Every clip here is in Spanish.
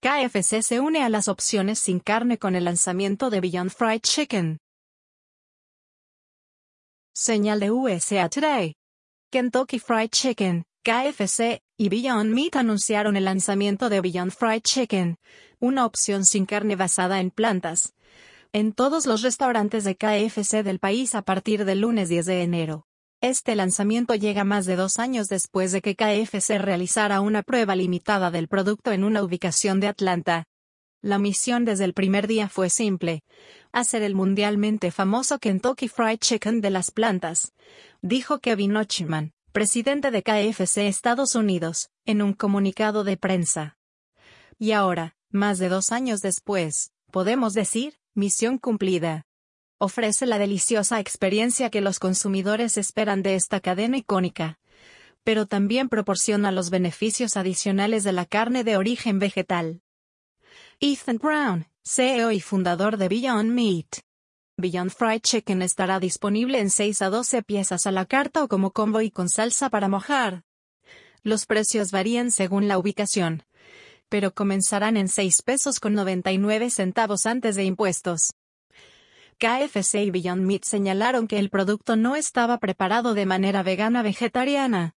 KFC se une a las opciones sin carne con el lanzamiento de Beyond Fried Chicken. Señal de USA Today. Kentucky Fried Chicken, KFC, y Beyond Meat anunciaron el lanzamiento de Beyond Fried Chicken, una opción sin carne basada en plantas, en todos los restaurantes de KFC del país a partir del lunes 10 de enero. Este lanzamiento llega más de dos años después de que KFC realizara una prueba limitada del producto en una ubicación de Atlanta. La misión desde el primer día fue simple, hacer el mundialmente famoso Kentucky Fried Chicken de las plantas, dijo Kevin Ochman, presidente de KFC Estados Unidos, en un comunicado de prensa. Y ahora, más de dos años después, podemos decir, misión cumplida ofrece la deliciosa experiencia que los consumidores esperan de esta cadena icónica. Pero también proporciona los beneficios adicionales de la carne de origen vegetal. Ethan Brown, CEO y fundador de Beyond Meat. Beyond Fried Chicken estará disponible en 6 a 12 piezas a la carta o como combo y con salsa para mojar. Los precios varían según la ubicación, pero comenzarán en 6 pesos con 99 centavos antes de impuestos. KFC y Beyond Meat señalaron que el producto no estaba preparado de manera vegana vegetariana.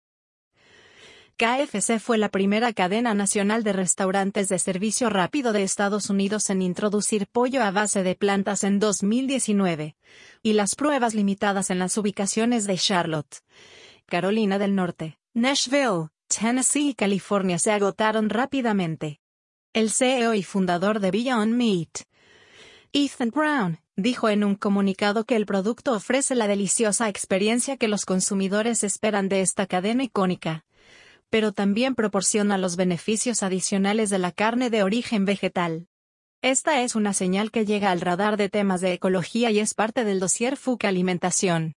KFC fue la primera cadena nacional de restaurantes de servicio rápido de Estados Unidos en introducir pollo a base de plantas en 2019, y las pruebas limitadas en las ubicaciones de Charlotte, Carolina del Norte, Nashville, Tennessee y California se agotaron rápidamente. El CEO y fundador de Beyond Meat, Ethan Brown, dijo en un comunicado que el producto ofrece la deliciosa experiencia que los consumidores esperan de esta cadena icónica, pero también proporciona los beneficios adicionales de la carne de origen vegetal. Esta es una señal que llega al radar de temas de ecología y es parte del dossier FUC Alimentación.